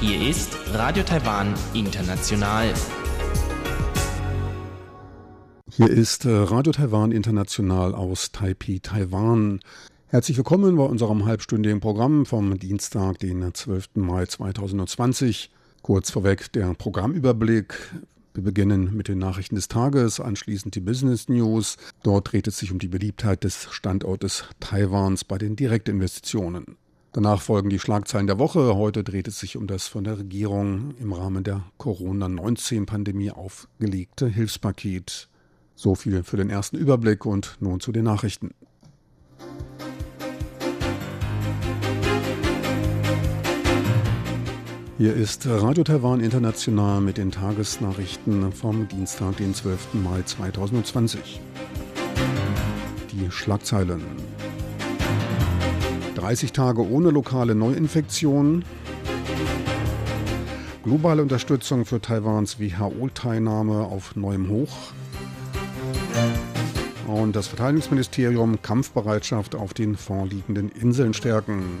Hier ist Radio Taiwan International. Hier ist äh, Radio Taiwan International aus Taipei, Taiwan. Herzlich willkommen bei unserem halbstündigen Programm vom Dienstag, den 12. Mai 2020. Kurz vorweg der Programmüberblick. Wir beginnen mit den Nachrichten des Tages, anschließend die Business News. Dort dreht es sich um die Beliebtheit des Standortes Taiwans bei den Direktinvestitionen. Danach folgen die Schlagzeilen der Woche. Heute dreht es sich um das von der Regierung im Rahmen der Corona-19-Pandemie aufgelegte Hilfspaket. So viel für den ersten Überblick und nun zu den Nachrichten. Hier ist Radio Taiwan International mit den Tagesnachrichten vom Dienstag, den 12. Mai 2020. Die Schlagzeilen. 30 Tage ohne lokale Neuinfektionen. Globale Unterstützung für Taiwans WHO-Teilnahme auf neuem Hoch. Und das Verteidigungsministerium Kampfbereitschaft auf den vorliegenden Inseln stärken.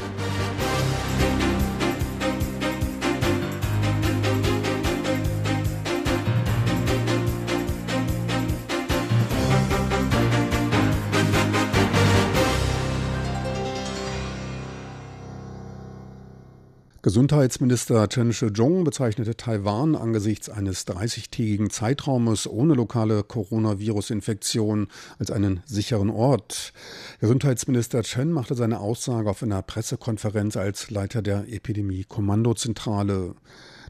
Gesundheitsminister Chen Shih-chung bezeichnete Taiwan angesichts eines 30-tägigen Zeitraumes ohne lokale Coronavirus-Infektion als einen sicheren Ort. Gesundheitsminister Chen machte seine Aussage auf einer Pressekonferenz als Leiter der Epidemie-Kommandozentrale.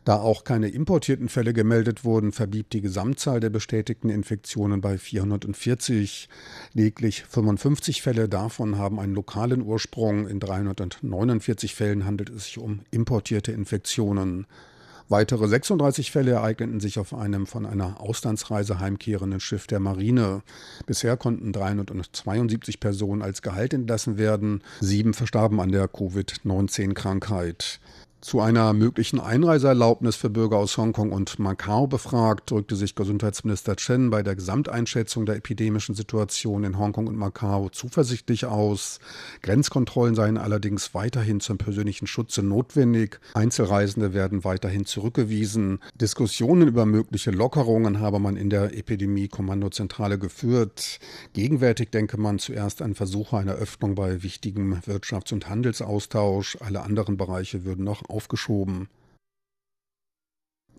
Da auch keine importierten Fälle gemeldet wurden, verblieb die Gesamtzahl der bestätigten Infektionen bei 440. Lediglich 55 Fälle davon haben einen lokalen Ursprung. In 349 Fällen handelt es sich um importierte Infektionen. Weitere 36 Fälle ereigneten sich auf einem von einer Auslandsreise heimkehrenden Schiff der Marine. Bisher konnten 372 Personen als Gehalt entlassen werden. Sieben verstarben an der Covid-19-Krankheit. Zu einer möglichen Einreiseerlaubnis für Bürger aus Hongkong und Macau befragt, drückte sich Gesundheitsminister Chen bei der Gesamteinschätzung der epidemischen Situation in Hongkong und Macau zuversichtlich aus. Grenzkontrollen seien allerdings weiterhin zum persönlichen Schutze notwendig. Einzelreisende werden weiterhin zurückgewiesen. Diskussionen über mögliche Lockerungen habe man in der Epidemie-Kommandozentrale geführt. Gegenwärtig denke man zuerst an Versuche einer Öffnung bei wichtigem Wirtschafts- und Handelsaustausch. Alle anderen Bereiche würden noch aufgeschoben.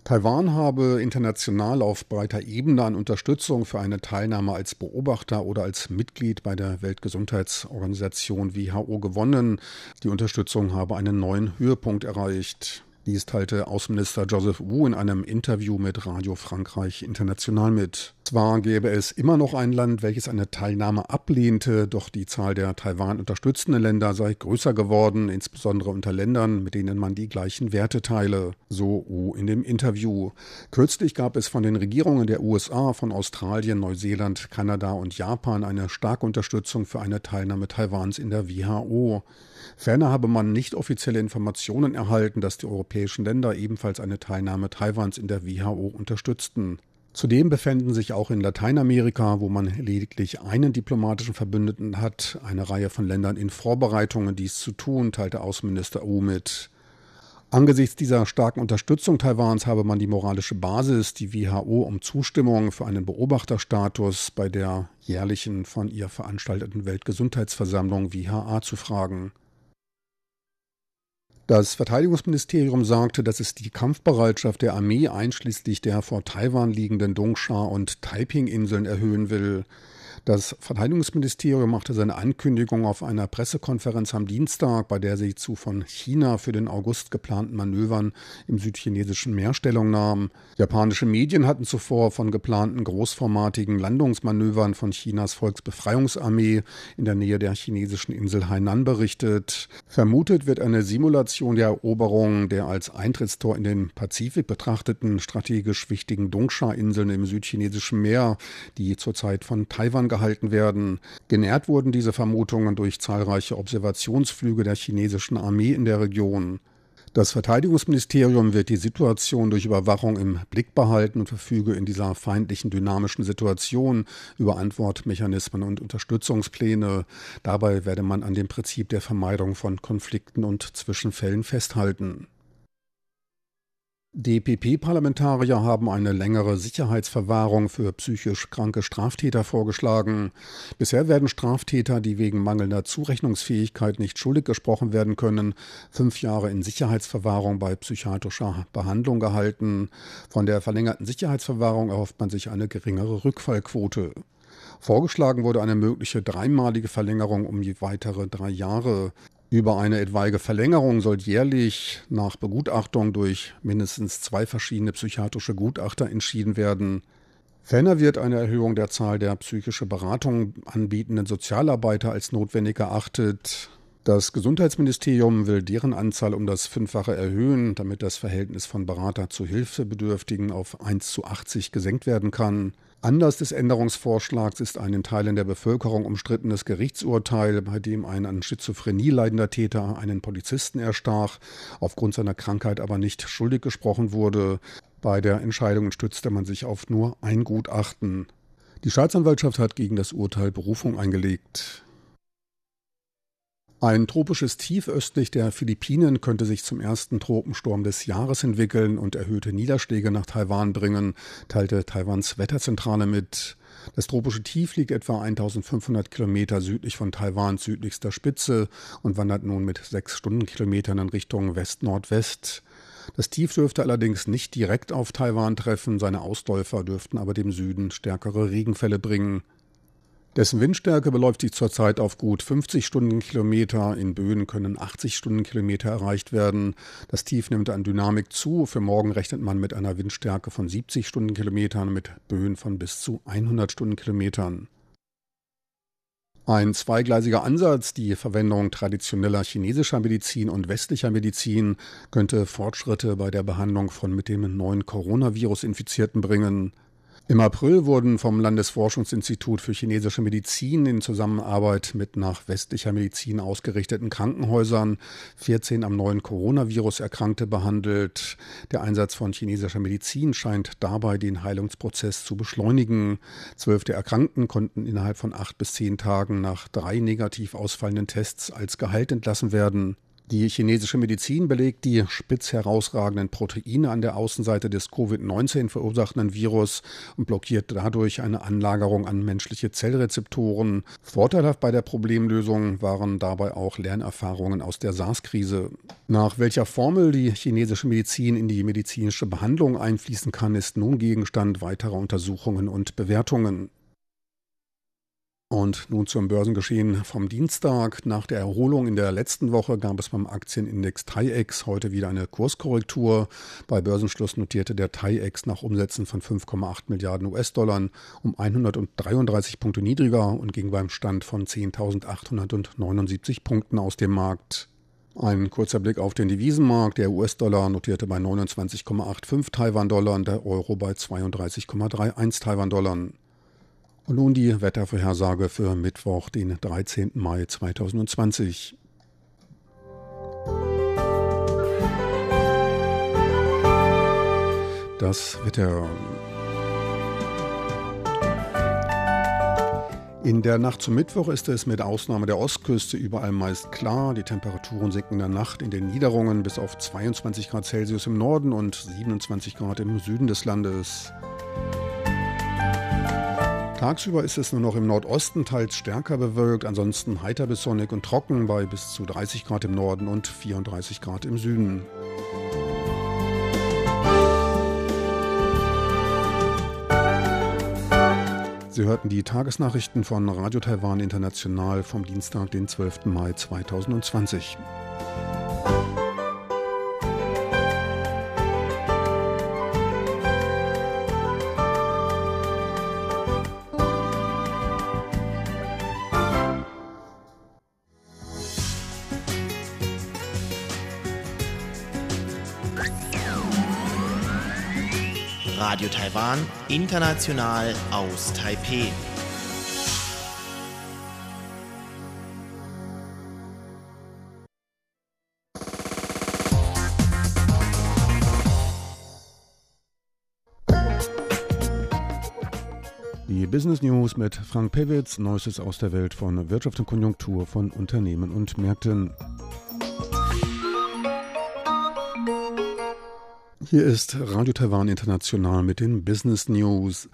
Taiwan habe international auf breiter Ebene an Unterstützung für eine Teilnahme als Beobachter oder als Mitglied bei der Weltgesundheitsorganisation WHO gewonnen. Die Unterstützung habe einen neuen Höhepunkt erreicht. Dies teilte Außenminister Joseph Wu in einem Interview mit Radio Frankreich International mit. Zwar gäbe es immer noch ein Land, welches eine Teilnahme ablehnte, doch die Zahl der Taiwan unterstützenden Länder sei größer geworden, insbesondere unter Ländern, mit denen man die gleichen Werte teile, so Wu in dem Interview. Kürzlich gab es von den Regierungen der USA, von Australien, Neuseeland, Kanada und Japan eine starke Unterstützung für eine Teilnahme Taiwans in der WHO. Ferner habe man nicht offizielle Informationen erhalten, dass die europäischen Länder ebenfalls eine Teilnahme Taiwans in der WHO unterstützten. Zudem befänden sich auch in Lateinamerika, wo man lediglich einen diplomatischen Verbündeten hat, eine Reihe von Ländern in Vorbereitungen, dies zu tun, teilte Außenminister Wu mit. Angesichts dieser starken Unterstützung Taiwans habe man die moralische Basis, die WHO um Zustimmung für einen Beobachterstatus bei der jährlichen von ihr veranstalteten Weltgesundheitsversammlung WHA zu fragen. Das Verteidigungsministerium sagte, dass es die Kampfbereitschaft der Armee einschließlich der vor Taiwan liegenden Dongsha und Taiping-Inseln erhöhen will. Das Verteidigungsministerium machte seine Ankündigung auf einer Pressekonferenz am Dienstag, bei der sie zu von China für den August geplanten Manövern im südchinesischen Meer Stellung nahm. Japanische Medien hatten zuvor von geplanten großformatigen Landungsmanövern von Chinas Volksbefreiungsarmee in der Nähe der chinesischen Insel Hainan berichtet. Vermutet wird eine Simulation der Eroberung der als Eintrittstor in den Pazifik betrachteten strategisch wichtigen Dongsha-Inseln im südchinesischen Meer, die zurzeit von Taiwan gehalten werden. Genährt wurden diese Vermutungen durch zahlreiche Observationsflüge der chinesischen Armee in der Region. Das Verteidigungsministerium wird die Situation durch Überwachung im Blick behalten und verfüge in dieser feindlichen dynamischen Situation über Antwortmechanismen und Unterstützungspläne. Dabei werde man an dem Prinzip der Vermeidung von Konflikten und Zwischenfällen festhalten. DPP-Parlamentarier haben eine längere Sicherheitsverwahrung für psychisch kranke Straftäter vorgeschlagen. Bisher werden Straftäter, die wegen mangelnder Zurechnungsfähigkeit nicht schuldig gesprochen werden können, fünf Jahre in Sicherheitsverwahrung bei psychiatrischer Behandlung gehalten. Von der verlängerten Sicherheitsverwahrung erhofft man sich eine geringere Rückfallquote. Vorgeschlagen wurde eine mögliche dreimalige Verlängerung um je weitere drei Jahre. Über eine etwaige Verlängerung soll jährlich nach Begutachtung durch mindestens zwei verschiedene psychiatrische Gutachter entschieden werden. Ferner wird eine Erhöhung der Zahl der psychische Beratung anbietenden Sozialarbeiter als notwendig erachtet. Das Gesundheitsministerium will deren Anzahl um das Fünffache erhöhen, damit das Verhältnis von Berater zu Hilfebedürftigen auf 1 zu 80 gesenkt werden kann. Anlass des Änderungsvorschlags ist ein in Teilen der Bevölkerung umstrittenes Gerichtsurteil, bei dem ein an Schizophrenie leidender Täter einen Polizisten erstach, aufgrund seiner Krankheit aber nicht schuldig gesprochen wurde. Bei der Entscheidung stützte man sich auf nur ein Gutachten. Die Staatsanwaltschaft hat gegen das Urteil Berufung eingelegt. Ein tropisches Tief östlich der Philippinen könnte sich zum ersten Tropensturm des Jahres entwickeln und erhöhte Niederschläge nach Taiwan bringen, teilte Taiwans Wetterzentrale mit. Das tropische Tief liegt etwa 1500 Kilometer südlich von Taiwans südlichster Spitze und wandert nun mit sechs Stundenkilometern in Richtung West-Nordwest. Das Tief dürfte allerdings nicht direkt auf Taiwan treffen, seine Ausläufer dürften aber dem Süden stärkere Regenfälle bringen. Dessen Windstärke beläuft sich zurzeit auf gut 50 Stundenkilometer. In Böen können 80 Stundenkilometer erreicht werden. Das Tief nimmt an Dynamik zu. Für morgen rechnet man mit einer Windstärke von 70 Stundenkilometern, mit Böen von bis zu 100 Stundenkilometern. Ein zweigleisiger Ansatz, die Verwendung traditioneller chinesischer Medizin und westlicher Medizin, könnte Fortschritte bei der Behandlung von mit dem neuen Coronavirus Infizierten bringen. Im April wurden vom Landesforschungsinstitut für chinesische Medizin in Zusammenarbeit mit nach westlicher Medizin ausgerichteten Krankenhäusern 14 am neuen Coronavirus Erkrankte behandelt. Der Einsatz von chinesischer Medizin scheint dabei den Heilungsprozess zu beschleunigen. Zwölf der Erkrankten konnten innerhalb von acht bis zehn Tagen nach drei negativ ausfallenden Tests als geheilt entlassen werden. Die chinesische Medizin belegt die spitz herausragenden Proteine an der Außenseite des Covid-19 verursachenden Virus und blockiert dadurch eine Anlagerung an menschliche Zellrezeptoren. Vorteilhaft bei der Problemlösung waren dabei auch Lernerfahrungen aus der SARS-Krise. Nach welcher Formel die chinesische Medizin in die medizinische Behandlung einfließen kann, ist nun Gegenstand weiterer Untersuchungen und Bewertungen. Und nun zum Börsengeschehen vom Dienstag. Nach der Erholung in der letzten Woche gab es beim Aktienindex TAIEX heute wieder eine Kurskorrektur. Bei Börsenschluss notierte der TAIEX nach Umsätzen von 5,8 Milliarden US-Dollar um 133 Punkte niedriger und ging beim Stand von 10.879 Punkten aus dem Markt. Ein kurzer Blick auf den Devisenmarkt. Der US-Dollar notierte bei 29,85 Taiwan-Dollar und der Euro bei 32,31 Taiwan-Dollar. Und nun die Wettervorhersage für Mittwoch, den 13. Mai 2020. Das Wetter. In der Nacht zum Mittwoch ist es mit Ausnahme der Ostküste überall meist klar. Die Temperaturen sinken in der Nacht in den Niederungen bis auf 22 Grad Celsius im Norden und 27 Grad im Süden des Landes. Tagsüber ist es nur noch im Nordosten teils stärker bewölkt, ansonsten heiter bis sonnig und trocken bei bis zu 30 Grad im Norden und 34 Grad im Süden. Sie hörten die Tagesnachrichten von Radio Taiwan International vom Dienstag, den 12. Mai 2020. Iran international aus Taipeh. Die Business News mit Frank Pewitz, Neuestes aus der Welt von Wirtschaft und Konjunktur von Unternehmen und Märkten. Hier ist Radio Taiwan International mit den Business News.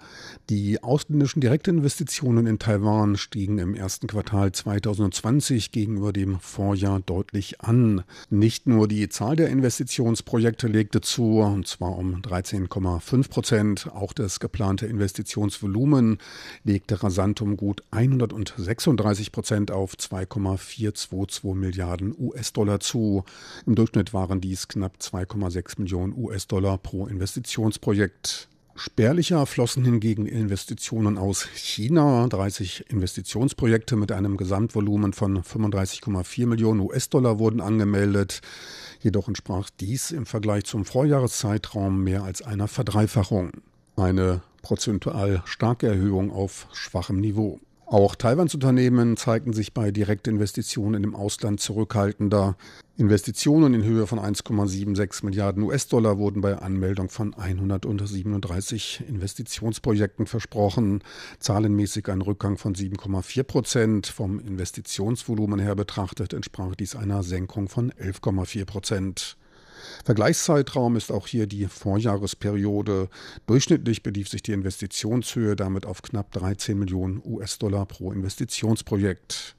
Die ausländischen Direktinvestitionen in Taiwan stiegen im ersten Quartal 2020 gegenüber dem Vorjahr deutlich an. Nicht nur die Zahl der Investitionsprojekte legte zu, und zwar um 13,5 Prozent, auch das geplante Investitionsvolumen legte rasant um gut 136 Prozent auf 2,422 Milliarden US-Dollar zu. Im Durchschnitt waren dies knapp 2,6 Millionen US-Dollar. US-Dollar pro Investitionsprojekt. Spärlicher flossen hingegen Investitionen aus China. 30 Investitionsprojekte mit einem Gesamtvolumen von 35,4 Millionen US-Dollar wurden angemeldet. Jedoch entsprach dies im Vergleich zum Vorjahreszeitraum mehr als einer Verdreifachung. Eine prozentual starke Erhöhung auf schwachem Niveau. Auch Taiwans Unternehmen zeigten sich bei Direktinvestitionen im Ausland zurückhaltender. Investitionen in Höhe von 1,76 Milliarden US-Dollar wurden bei Anmeldung von 137 Investitionsprojekten versprochen. Zahlenmäßig ein Rückgang von 7,4 Prozent. Vom Investitionsvolumen her betrachtet entsprach dies einer Senkung von 11,4 Prozent. Vergleichszeitraum ist auch hier die Vorjahresperiode. Durchschnittlich belief sich die Investitionshöhe damit auf knapp 13 Millionen US-Dollar pro Investitionsprojekt.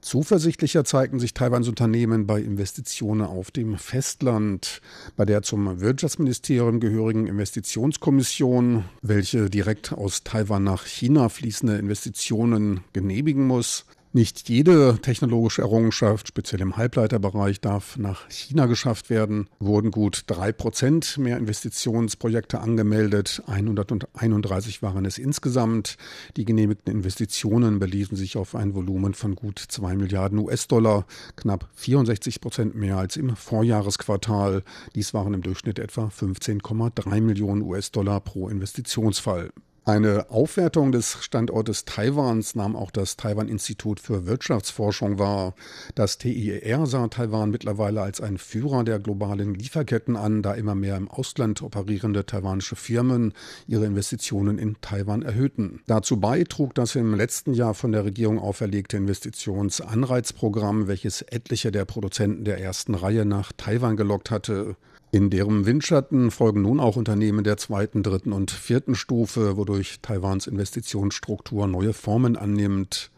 Zuversichtlicher zeigten sich Taiwans Unternehmen bei Investitionen auf dem Festland. Bei der zum Wirtschaftsministerium gehörigen Investitionskommission, welche direkt aus Taiwan nach China fließende Investitionen genehmigen muss, nicht jede technologische Errungenschaft, speziell im Halbleiterbereich, darf nach China geschafft werden. Wurden gut drei Prozent mehr Investitionsprojekte angemeldet. 131 waren es insgesamt. Die genehmigten Investitionen beliefen sich auf ein Volumen von gut zwei Milliarden US-Dollar, knapp 64 Prozent mehr als im Vorjahresquartal. Dies waren im Durchschnitt etwa 15,3 Millionen US-Dollar pro Investitionsfall. Eine Aufwertung des Standortes Taiwans nahm auch das Taiwan-Institut für Wirtschaftsforschung wahr. Das TIER sah Taiwan mittlerweile als ein Führer der globalen Lieferketten an, da immer mehr im Ausland operierende taiwanische Firmen ihre Investitionen in Taiwan erhöhten. Dazu bei trug das im letzten Jahr von der Regierung auferlegte Investitionsanreizprogramm, welches etliche der Produzenten der ersten Reihe nach Taiwan gelockt hatte. In deren Windschatten folgen nun auch Unternehmen der zweiten, dritten und vierten Stufe, wodurch Taiwans Investitionsstruktur neue Formen annimmt.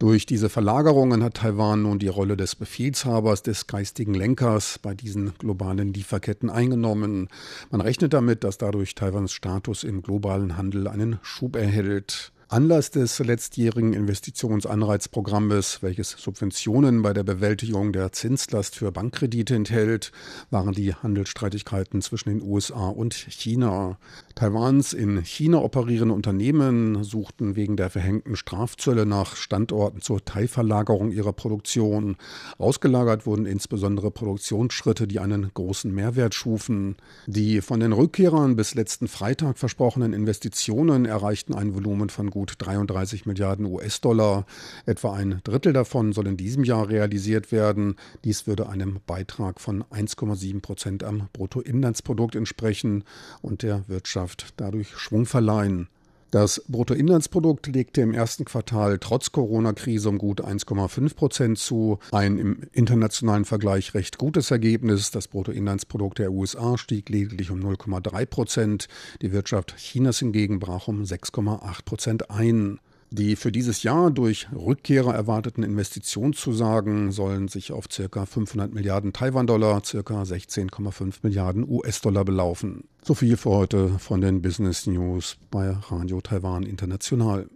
Durch diese Verlagerungen hat Taiwan nun die Rolle des Befehlshabers, des geistigen Lenkers bei diesen globalen Lieferketten eingenommen. Man rechnet damit, dass dadurch Taiwans Status im globalen Handel einen Schub erhält. Anlass des letztjährigen Investitionsanreizprogrammes, welches Subventionen bei der Bewältigung der Zinslast für Bankkredite enthält, waren die Handelsstreitigkeiten zwischen den USA und China. Taiwans in China operierende Unternehmen suchten wegen der verhängten Strafzölle nach Standorten zur Teilverlagerung ihrer Produktion. Ausgelagert wurden insbesondere Produktionsschritte, die einen großen Mehrwert schufen. Die von den Rückkehrern bis letzten Freitag versprochenen Investitionen erreichten ein Volumen von gut 33 Milliarden US-Dollar. Etwa ein Drittel davon soll in diesem Jahr realisiert werden. Dies würde einem Beitrag von 1,7 Prozent am Bruttoinlandsprodukt entsprechen und der Wirtschaft dadurch Schwung verleihen. Das Bruttoinlandsprodukt legte im ersten Quartal trotz Corona-Krise um gut 1,5 Prozent zu. Ein im internationalen Vergleich recht gutes Ergebnis. Das Bruttoinlandsprodukt der USA stieg lediglich um 0,3 Prozent. Die Wirtschaft Chinas hingegen brach um 6,8 Prozent ein. Die für dieses Jahr durch Rückkehrer erwarteten Investitionszusagen sollen sich auf ca. 500 Milliarden Taiwan-Dollar, ca. 16,5 Milliarden US-Dollar belaufen. So viel für heute von den Business News bei Radio Taiwan International.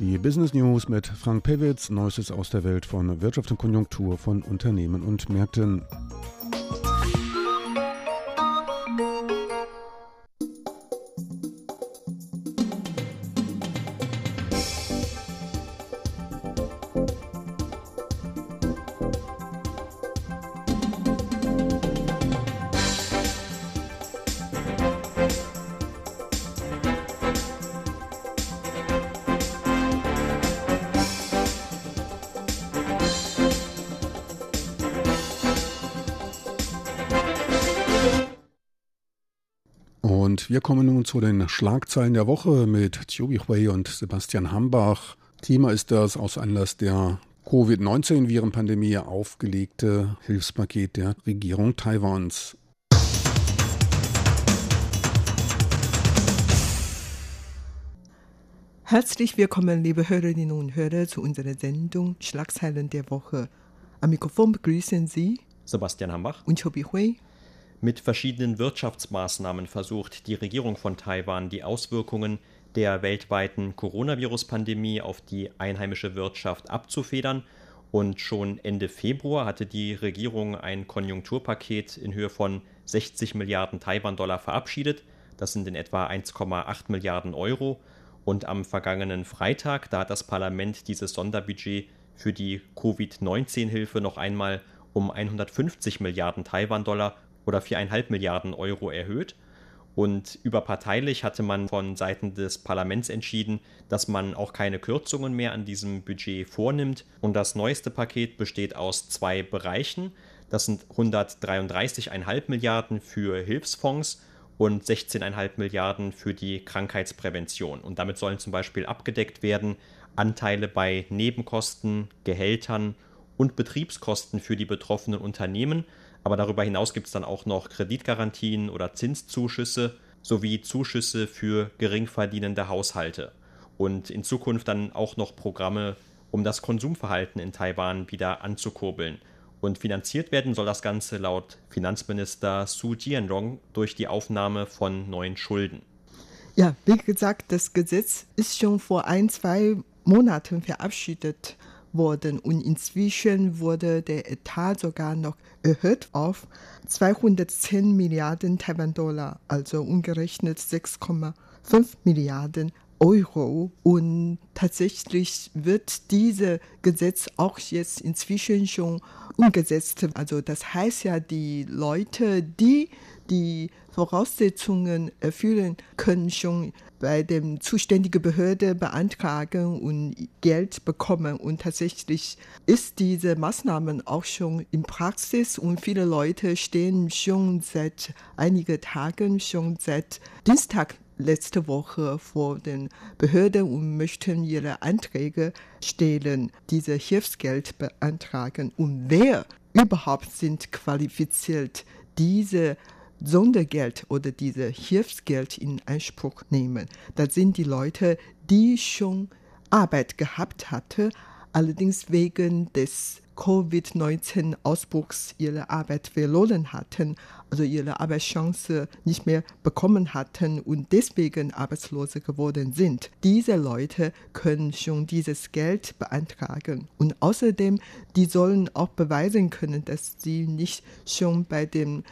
Die Business News mit Frank Pewitz, Neuestes aus der Welt von Wirtschaft und Konjunktur von Unternehmen und Märkten. Und wir kommen nun zu den Schlagzeilen der Woche mit Tjubi Hui und Sebastian Hambach. Thema ist das aus Anlass der Covid-19-Virenpandemie aufgelegte Hilfspaket der Regierung Taiwans. Herzlich willkommen, liebe Hörerinnen und Hörer, zu unserer Sendung Schlagzeilen der Woche. Am Mikrofon begrüßen Sie Sebastian Hambach und Chobi Hui. Mit verschiedenen Wirtschaftsmaßnahmen versucht die Regierung von Taiwan die Auswirkungen der weltweiten Coronavirus-Pandemie auf die einheimische Wirtschaft abzufedern. Und schon Ende Februar hatte die Regierung ein Konjunkturpaket in Höhe von 60 Milliarden Taiwan-Dollar verabschiedet. Das sind in etwa 1,8 Milliarden Euro. Und am vergangenen Freitag, da hat das Parlament dieses Sonderbudget für die Covid-19-Hilfe noch einmal um 150 Milliarden Taiwan-Dollar oder 4,5 Milliarden Euro erhöht. Und überparteilich hatte man von Seiten des Parlaments entschieden, dass man auch keine Kürzungen mehr an diesem Budget vornimmt. Und das neueste Paket besteht aus zwei Bereichen. Das sind 133,5 Milliarden für Hilfsfonds und 16,5 Milliarden für die Krankheitsprävention. Und damit sollen zum Beispiel abgedeckt werden Anteile bei Nebenkosten, Gehältern und Betriebskosten für die betroffenen Unternehmen. Aber darüber hinaus gibt es dann auch noch Kreditgarantien oder Zinszuschüsse sowie Zuschüsse für geringverdienende Haushalte. Und in Zukunft dann auch noch Programme, um das Konsumverhalten in Taiwan wieder anzukurbeln. Und finanziert werden soll das Ganze laut Finanzminister Su Jianrong durch die Aufnahme von neuen Schulden. Ja, wie gesagt, das Gesetz ist schon vor ein, zwei Monaten verabschiedet worden. Und inzwischen wurde der Etat sogar noch erhöht auf 210 Milliarden Taiwan-Dollar, also umgerechnet 6,5 Milliarden Euro. Und tatsächlich wird dieses Gesetz auch jetzt inzwischen schon umgesetzt. Also das heißt ja, die Leute, die die Voraussetzungen erfüllen, können schon bei der zuständigen Behörde beantragen und Geld bekommen. Und tatsächlich ist diese Maßnahmen auch schon in Praxis und viele Leute stehen schon seit einigen Tagen, schon seit Dienstag letzte Woche vor den Behörden und möchten ihre Anträge stellen, diese Hilfsgeld beantragen. Und wer überhaupt sind qualifiziert, diese Sondergeld oder diese Hilfsgeld in Anspruch nehmen. Das sind die Leute, die schon Arbeit gehabt hatten, allerdings wegen des Covid-19-Ausbruchs ihre Arbeit verloren hatten, also ihre Arbeitschance nicht mehr bekommen hatten und deswegen Arbeitslose geworden sind. Diese Leute können schon dieses Geld beantragen und außerdem, die sollen auch beweisen können, dass sie nicht schon bei dem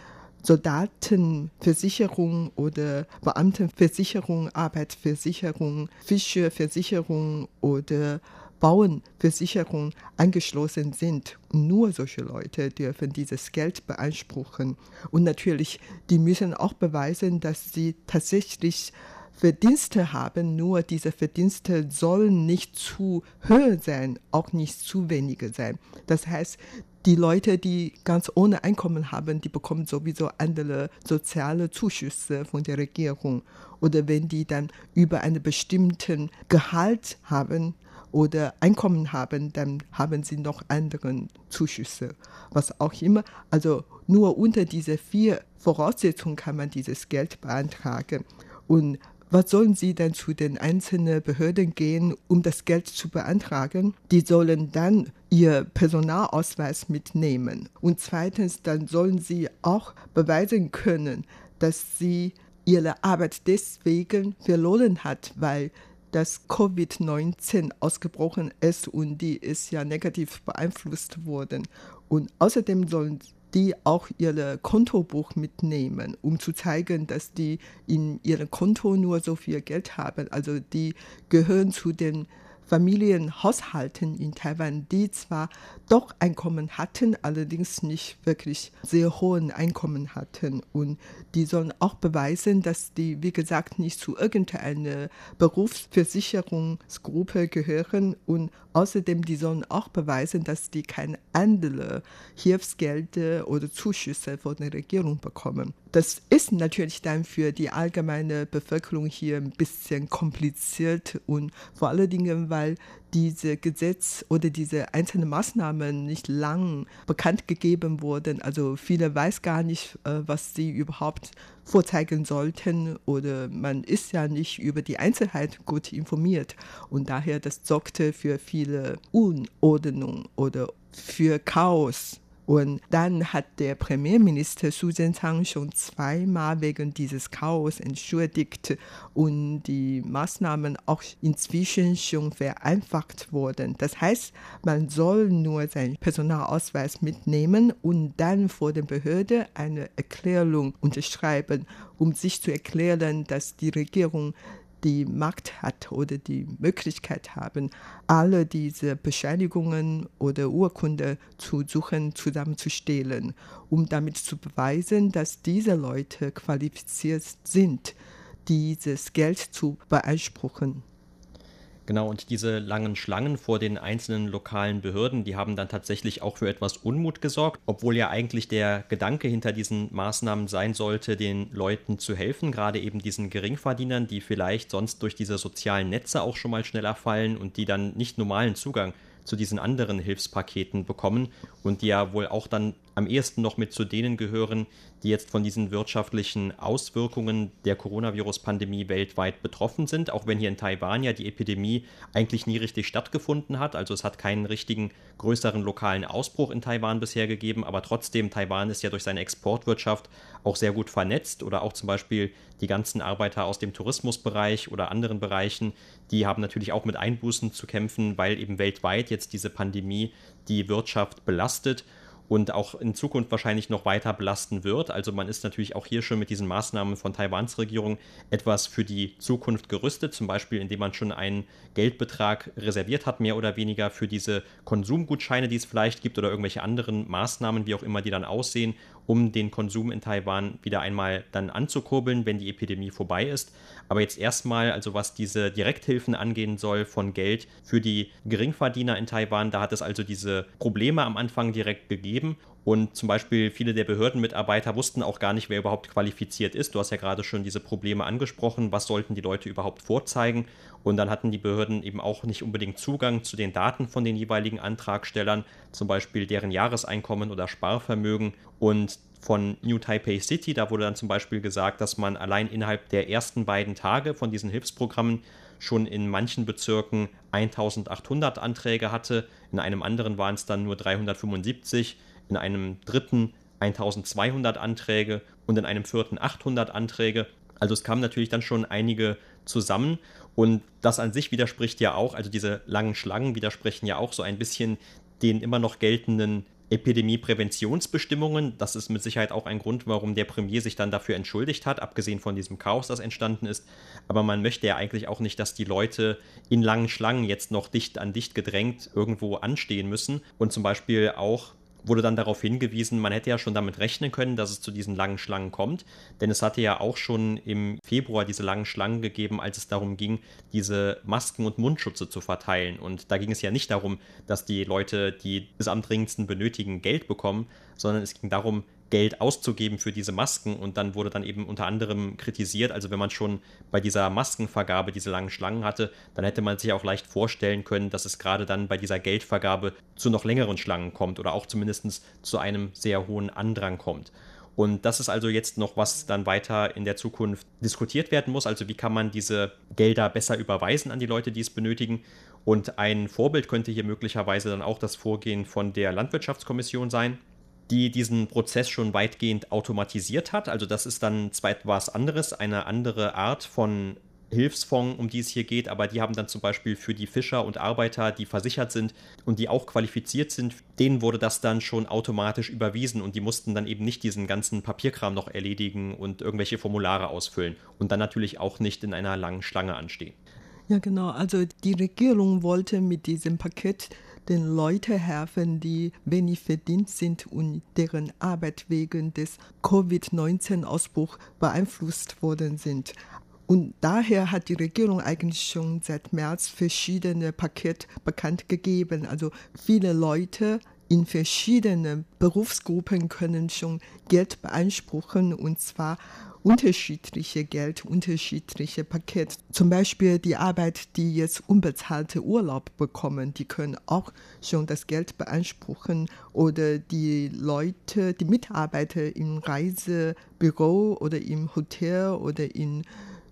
Soldatenversicherung oder Beamtenversicherung, Arbeitsversicherung, Fischerversicherung oder Bauernversicherung angeschlossen sind. Nur solche Leute dürfen dieses Geld beanspruchen. Und natürlich, die müssen auch beweisen, dass sie tatsächlich Verdienste haben, nur diese Verdienste sollen nicht zu hoch sein, auch nicht zu wenige sein. Das heißt, die Leute, die ganz ohne Einkommen haben, die bekommen sowieso andere soziale Zuschüsse von der Regierung. Oder wenn die dann über einen bestimmten Gehalt haben, oder Einkommen haben, dann haben sie noch andere Zuschüsse, was auch immer. Also nur unter diese vier Voraussetzungen kann man dieses Geld beantragen. Und was sollen sie dann zu den einzelnen Behörden gehen, um das Geld zu beantragen? Die sollen dann ihr Personalausweis mitnehmen. Und zweitens, dann sollen sie auch beweisen können, dass sie ihre Arbeit deswegen verloren hat, weil dass Covid-19 ausgebrochen ist und die ist ja negativ beeinflusst worden. Und außerdem sollen die auch ihr Kontobuch mitnehmen, um zu zeigen, dass die in ihrem Konto nur so viel Geld haben. Also die gehören zu den Familienhaushalten in Taiwan, die zwar doch Einkommen hatten, allerdings nicht wirklich sehr hohen Einkommen hatten. Und die sollen auch beweisen, dass die, wie gesagt, nicht zu irgendeiner Berufsversicherungsgruppe gehören. Und außerdem, die sollen auch beweisen, dass die keine andere Hilfsgelder oder Zuschüsse von der Regierung bekommen. Das ist natürlich dann für die allgemeine Bevölkerung hier ein bisschen kompliziert und vor allen Dingen, weil diese Gesetz oder diese einzelnen Maßnahmen nicht lang bekannt gegeben wurden. Also viele weiß gar nicht, äh, was sie überhaupt vorzeigen sollten oder man ist ja nicht über die Einzelheit gut informiert und daher das sorgte für viele Unordnung oder für Chaos und dann hat der Premierminister Su Zhenzhang schon zweimal wegen dieses Chaos entschuldigt und die Maßnahmen auch inzwischen schon vereinfacht wurden. Das heißt, man soll nur seinen Personalausweis mitnehmen und dann vor der Behörde eine Erklärung unterschreiben, um sich zu erklären, dass die Regierung die Macht hat oder die Möglichkeit haben, alle diese Bescheinigungen oder Urkunde zu suchen, zusammenzustellen, um damit zu beweisen, dass diese Leute qualifiziert sind, dieses Geld zu beanspruchen. Genau, und diese langen Schlangen vor den einzelnen lokalen Behörden, die haben dann tatsächlich auch für etwas Unmut gesorgt, obwohl ja eigentlich der Gedanke hinter diesen Maßnahmen sein sollte, den Leuten zu helfen, gerade eben diesen Geringverdienern, die vielleicht sonst durch diese sozialen Netze auch schon mal schneller fallen und die dann nicht normalen Zugang zu diesen anderen Hilfspaketen bekommen und die ja wohl auch dann am ehesten noch mit zu denen gehören, die jetzt von diesen wirtschaftlichen Auswirkungen der Coronavirus-Pandemie weltweit betroffen sind, auch wenn hier in Taiwan ja die Epidemie eigentlich nie richtig stattgefunden hat. Also es hat keinen richtigen größeren lokalen Ausbruch in Taiwan bisher gegeben, aber trotzdem, Taiwan ist ja durch seine Exportwirtschaft auch sehr gut vernetzt oder auch zum Beispiel die ganzen Arbeiter aus dem Tourismusbereich oder anderen Bereichen, die haben natürlich auch mit Einbußen zu kämpfen, weil eben weltweit jetzt diese Pandemie die Wirtschaft belastet und auch in Zukunft wahrscheinlich noch weiter belasten wird. Also man ist natürlich auch hier schon mit diesen Maßnahmen von Taiwans Regierung etwas für die Zukunft gerüstet, zum Beispiel indem man schon einen Geldbetrag reserviert hat, mehr oder weniger für diese Konsumgutscheine, die es vielleicht gibt oder irgendwelche anderen Maßnahmen, wie auch immer die dann aussehen, um den Konsum in Taiwan wieder einmal dann anzukurbeln, wenn die Epidemie vorbei ist. Aber jetzt erstmal, also was diese Direkthilfen angehen soll von Geld für die Geringverdiener in Taiwan, da hat es also diese Probleme am Anfang direkt gegeben. Und zum Beispiel viele der Behördenmitarbeiter wussten auch gar nicht, wer überhaupt qualifiziert ist. Du hast ja gerade schon diese Probleme angesprochen. Was sollten die Leute überhaupt vorzeigen? Und dann hatten die Behörden eben auch nicht unbedingt Zugang zu den Daten von den jeweiligen Antragstellern, zum Beispiel deren Jahreseinkommen oder Sparvermögen. Und von New Taipei City, da wurde dann zum Beispiel gesagt, dass man allein innerhalb der ersten beiden Tage von diesen Hilfsprogrammen schon in manchen Bezirken 1800 Anträge hatte, in einem anderen waren es dann nur 375, in einem dritten 1200 Anträge und in einem vierten 800 Anträge. Also es kamen natürlich dann schon einige zusammen und das an sich widerspricht ja auch, also diese langen Schlangen widersprechen ja auch so ein bisschen den immer noch geltenden Epidemiepräventionsbestimmungen. Das ist mit Sicherheit auch ein Grund, warum der Premier sich dann dafür entschuldigt hat, abgesehen von diesem Chaos, das entstanden ist. Aber man möchte ja eigentlich auch nicht, dass die Leute in langen Schlangen jetzt noch dicht an dicht gedrängt irgendwo anstehen müssen und zum Beispiel auch wurde dann darauf hingewiesen, man hätte ja schon damit rechnen können, dass es zu diesen langen Schlangen kommt, denn es hatte ja auch schon im Februar diese langen Schlangen gegeben, als es darum ging, diese Masken und Mundschutze zu verteilen. Und da ging es ja nicht darum, dass die Leute, die es am dringendsten benötigen, Geld bekommen, sondern es ging darum, Geld auszugeben für diese Masken und dann wurde dann eben unter anderem kritisiert, also wenn man schon bei dieser Maskenvergabe diese langen Schlangen hatte, dann hätte man sich auch leicht vorstellen können, dass es gerade dann bei dieser Geldvergabe zu noch längeren Schlangen kommt oder auch zumindest zu einem sehr hohen Andrang kommt. Und das ist also jetzt noch, was dann weiter in der Zukunft diskutiert werden muss. Also wie kann man diese Gelder besser überweisen an die Leute, die es benötigen. Und ein Vorbild könnte hier möglicherweise dann auch das Vorgehen von der Landwirtschaftskommission sein die diesen Prozess schon weitgehend automatisiert hat. Also das ist dann zwar etwas anderes, eine andere Art von Hilfsfonds, um die es hier geht, aber die haben dann zum Beispiel für die Fischer und Arbeiter, die versichert sind und die auch qualifiziert sind, denen wurde das dann schon automatisch überwiesen und die mussten dann eben nicht diesen ganzen Papierkram noch erledigen und irgendwelche Formulare ausfüllen und dann natürlich auch nicht in einer langen Schlange anstehen. Ja, genau. Also die Regierung wollte mit diesem Paket den Leuten helfen, die wenig verdient sind und deren Arbeit wegen des Covid-19-Ausbruchs beeinflusst worden sind. Und daher hat die Regierung eigentlich schon seit März verschiedene Pakete bekannt gegeben. Also viele Leute in verschiedenen Berufsgruppen können schon Geld beanspruchen und zwar unterschiedliche Geld, unterschiedliche Pakete. Zum Beispiel die Arbeit, die jetzt unbezahlte Urlaub bekommen, die können auch schon das Geld beanspruchen. Oder die Leute, die Mitarbeiter im Reisebüro oder im Hotel oder in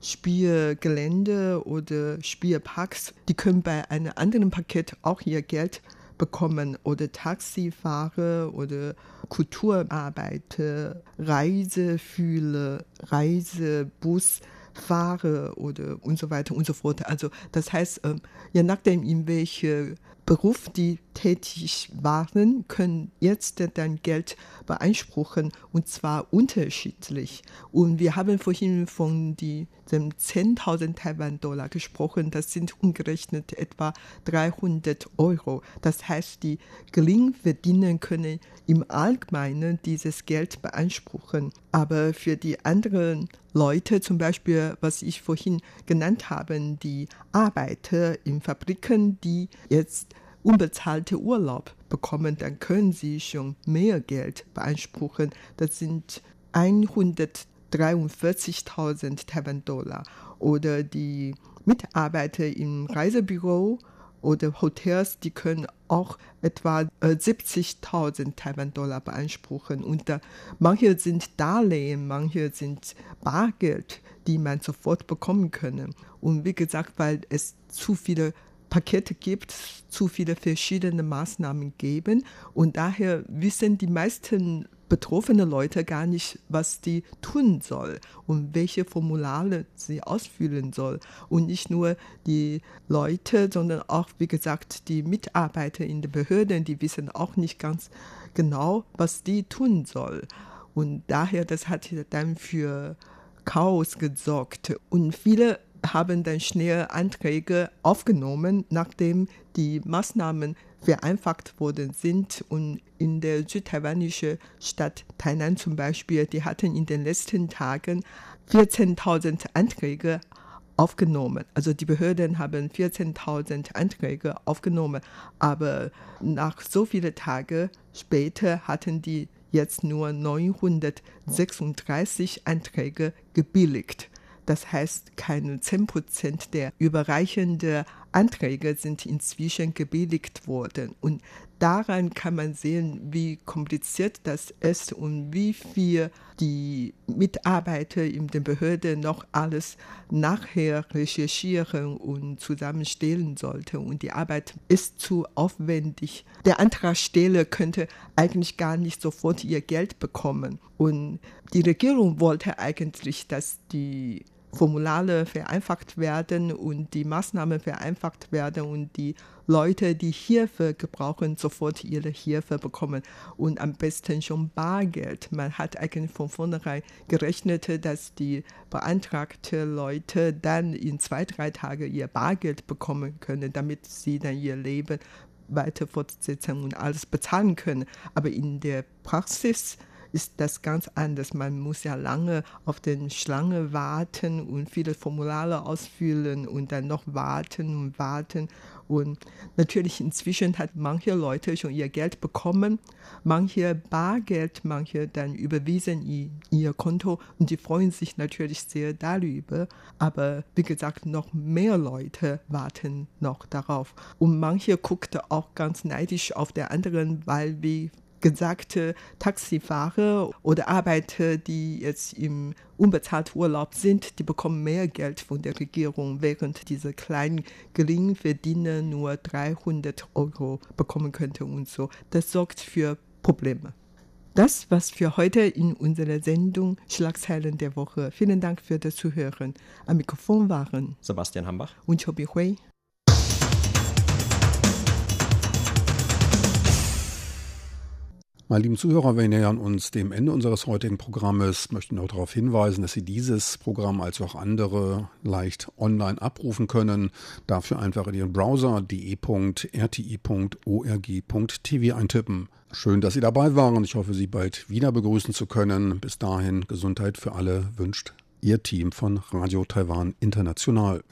Spielgelände oder Spielparks, die können bei einem anderen Paket auch ihr Geld bekommen oder Taxifahrer oder Kulturarbeiter, Reiseführer, Reisebusfahrer oder und so weiter und so fort. Also das heißt, ähm, je nachdem, in welchem Beruf die tätig waren, können jetzt dann Geld beanspruchen und zwar unterschiedlich. Und wir haben vorhin von die, dem 10.000 Taiwan-Dollar gesprochen. Das sind umgerechnet etwa 300 Euro. Das heißt, die Geringverdiener können im Allgemeinen dieses Geld beanspruchen. Aber für die anderen Leute, zum Beispiel, was ich vorhin genannt habe, die Arbeiter in Fabriken, die jetzt unbezahlte Urlaub bekommen, dann können sie schon mehr Geld beanspruchen. Das sind 143.000 Taiwan-Dollar. Oder die Mitarbeiter im Reisebüro oder Hotels, die können auch etwa 70.000 äh, Taiwan-Dollar beanspruchen. Und da, manche sind Darlehen, manche sind Bargeld, die man sofort bekommen kann. Und wie gesagt, weil es zu viele Pakete gibt, zu viele verschiedene Maßnahmen geben und daher wissen die meisten betroffene Leute gar nicht, was die tun soll und welche Formulare sie ausfüllen soll. Und nicht nur die Leute, sondern auch, wie gesagt, die Mitarbeiter in den Behörden, die wissen auch nicht ganz genau, was die tun soll. Und daher, das hat dann für Chaos gesorgt. Und viele haben dann schnell Anträge aufgenommen, nachdem die Maßnahmen vereinfacht worden sind. Und in der südtaiwanischen Stadt Tainan zum Beispiel, die hatten in den letzten Tagen 14.000 Anträge aufgenommen. Also die Behörden haben 14.000 Anträge aufgenommen, aber nach so vielen Tagen später hatten die jetzt nur 936 Anträge gebilligt. Das heißt, keine 10 Prozent der überreichenden Anträge sind inzwischen gebilligt worden. Und daran kann man sehen, wie kompliziert das ist und wie viel die Mitarbeiter in den Behörden noch alles nachher recherchieren und zusammenstellen sollten. Und die Arbeit ist zu aufwendig. Der Antragsteller könnte eigentlich gar nicht sofort ihr Geld bekommen. Und die Regierung wollte eigentlich, dass die Formulare vereinfacht werden und die Maßnahmen vereinfacht werden und die Leute, die Hilfe gebrauchen, sofort ihre Hilfe bekommen und am besten schon Bargeld. Man hat eigentlich von vornherein gerechnet, dass die beantragten Leute dann in zwei, drei Tagen ihr Bargeld bekommen können, damit sie dann ihr Leben weiter fortsetzen und alles bezahlen können. Aber in der Praxis ist das ganz anders. Man muss ja lange auf den Schlange warten und viele Formulare ausfüllen und dann noch warten und warten. Und natürlich inzwischen hat manche Leute schon ihr Geld bekommen, manche Bargeld, manche dann überwiesen in ihr Konto und die freuen sich natürlich sehr darüber. Aber wie gesagt, noch mehr Leute warten noch darauf. Und manche guckten auch ganz neidisch auf der anderen, weil wie gesagte Taxifahrer oder Arbeiter, die jetzt im unbezahlten Urlaub sind, die bekommen mehr Geld von der Regierung, während diese kleinen Geringverdiener nur 300 Euro bekommen könnten und so. Das sorgt für Probleme. Das, was für heute in unserer Sendung Schlagzeilen der Woche. Vielen Dank für das Zuhören. Am Mikrofon waren Sebastian Hambach und Chobi Hui. Meine lieben Zuhörer, wir nähern uns dem Ende unseres heutigen Programmes, möchten noch darauf hinweisen, dass Sie dieses Programm als auch andere leicht online abrufen können. Dafür einfach in Ihren Browser de.rti.org.tv eintippen. Schön, dass Sie dabei waren. Ich hoffe, Sie bald wieder begrüßen zu können. Bis dahin Gesundheit für alle wünscht Ihr Team von Radio Taiwan International.